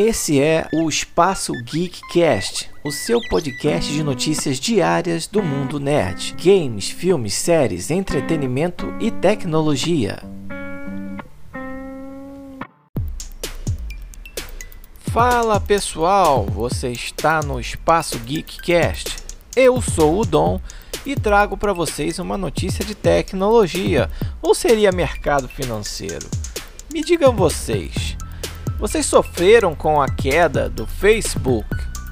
Esse é o Espaço Geekcast, o seu podcast de notícias diárias do mundo nerd, games, filmes, séries, entretenimento e tecnologia. Fala pessoal, você está no Espaço Geekcast. Eu sou o Dom e trago para vocês uma notícia de tecnologia, ou seria mercado financeiro. Me digam vocês, vocês sofreram com a queda do Facebook,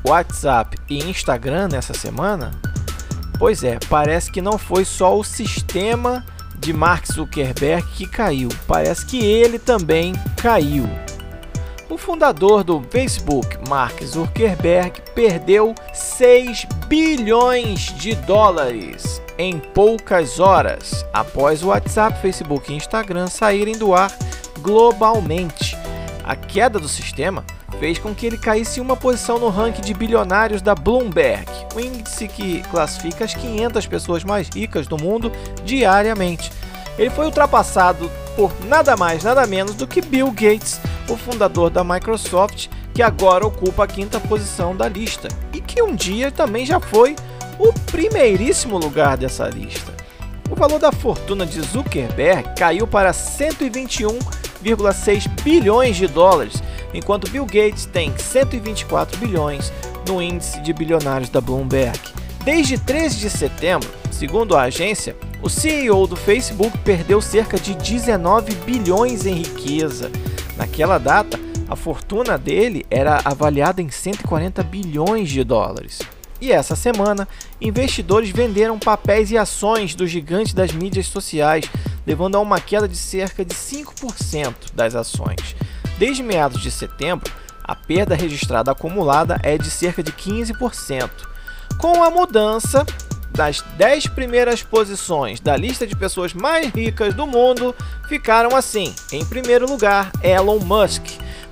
WhatsApp e Instagram nessa semana? Pois é, parece que não foi só o sistema de Mark Zuckerberg que caiu, parece que ele também caiu. O fundador do Facebook, Mark Zuckerberg, perdeu 6 bilhões de dólares em poucas horas após o WhatsApp, Facebook e Instagram saírem do ar globalmente. A queda do sistema fez com que ele caísse uma posição no ranking de bilionários da Bloomberg, o índice que classifica as 500 pessoas mais ricas do mundo diariamente. Ele foi ultrapassado por nada mais, nada menos do que Bill Gates, o fundador da Microsoft, que agora ocupa a quinta posição da lista e que um dia também já foi o primeiríssimo lugar dessa lista. O valor da fortuna de Zuckerberg caiu para 121 1,6 bilhões de dólares, enquanto Bill Gates tem 124 bilhões no índice de bilionários da Bloomberg. Desde 13 de setembro, segundo a agência, o CEO do Facebook perdeu cerca de 19 bilhões em riqueza. Naquela data, a fortuna dele era avaliada em 140 bilhões de dólares. E essa semana, investidores venderam papéis e ações do gigante das mídias sociais, levando a uma queda de cerca de 5% das ações. Desde meados de setembro, a perda registrada acumulada é de cerca de 15%. Com a mudança das 10 primeiras posições da lista de pessoas mais ricas do mundo, ficaram assim: em primeiro lugar, Elon Musk,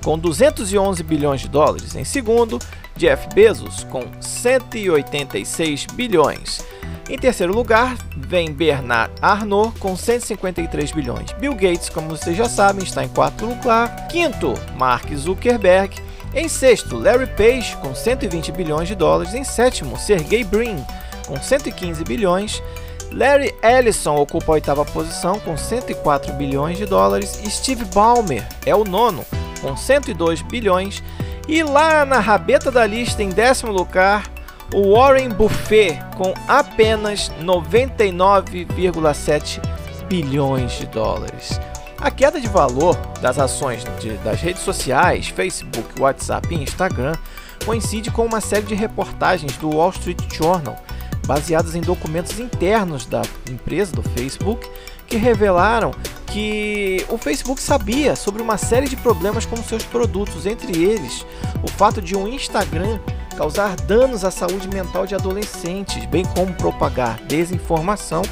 com 211 bilhões de dólares. Em segundo, Jeff Bezos, com 186 bilhões. Em terceiro lugar, vem Bernard Arnault com 153 bilhões. Bill Gates, como vocês já sabem, está em quarto lugar. Quinto, Mark Zuckerberg. Em sexto, Larry Page com 120 bilhões de dólares. Em sétimo, Sergey Brin com 115 bilhões. Larry Ellison ocupa a oitava posição com 104 bilhões de dólares. Steve Ballmer é o nono com 102 bilhões. E lá na rabeta da lista, em décimo lugar, o Warren Buffett com apenas 99,7 bilhões de dólares. A queda de valor das ações de, das redes sociais, Facebook, WhatsApp e Instagram, coincide com uma série de reportagens do Wall Street Journal, baseadas em documentos internos da empresa do Facebook, que revelaram que o Facebook sabia sobre uma série de problemas com seus produtos, entre eles o fato de um Instagram causar danos à saúde mental de adolescentes, bem como propagar desinformação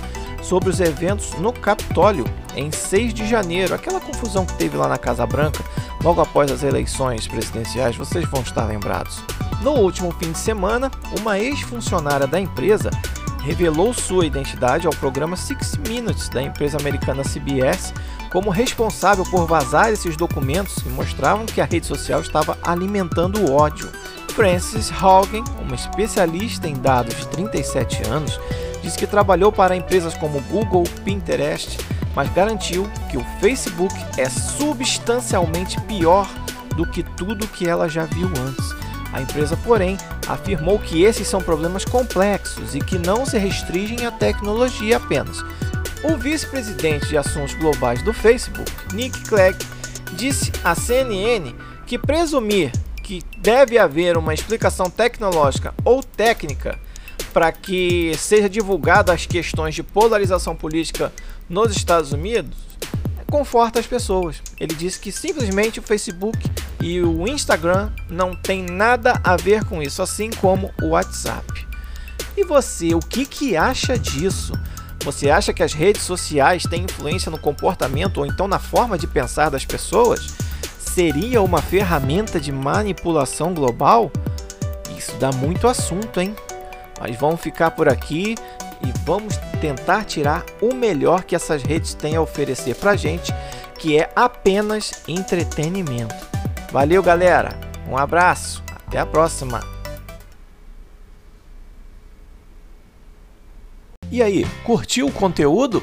sobre os eventos no Capitólio em 6 de janeiro, aquela confusão que teve lá na Casa Branca logo após as eleições presidenciais, vocês vão estar lembrados. No último fim de semana, uma ex-funcionária da empresa revelou sua identidade ao programa Six Minutes da empresa americana CBS como responsável por vazar esses documentos que mostravam que a rede social estava alimentando o ódio. Francis Haugen, uma especialista em dados de 37 anos, disse que trabalhou para empresas como Google, Pinterest, mas garantiu que o Facebook é substancialmente pior do que tudo que ela já viu antes. A empresa, porém, afirmou que esses são problemas complexos e que não se restringem à tecnologia apenas. O vice-presidente de assuntos globais do Facebook, Nick Clegg, disse à CNN que presumir que deve haver uma explicação tecnológica ou técnica para que seja divulgada as questões de polarização política nos Estados Unidos conforta as pessoas. Ele disse que simplesmente o Facebook e o Instagram não tem nada a ver com isso, assim como o WhatsApp. E você, o que, que acha disso? Você acha que as redes sociais têm influência no comportamento ou então na forma de pensar das pessoas? Seria uma ferramenta de manipulação global? Isso dá muito assunto, hein? Mas vamos ficar por aqui e vamos tentar tirar o melhor que essas redes têm a oferecer pra gente, que é apenas entretenimento. Valeu, galera! Um abraço, até a próxima! E aí, curtiu o conteúdo?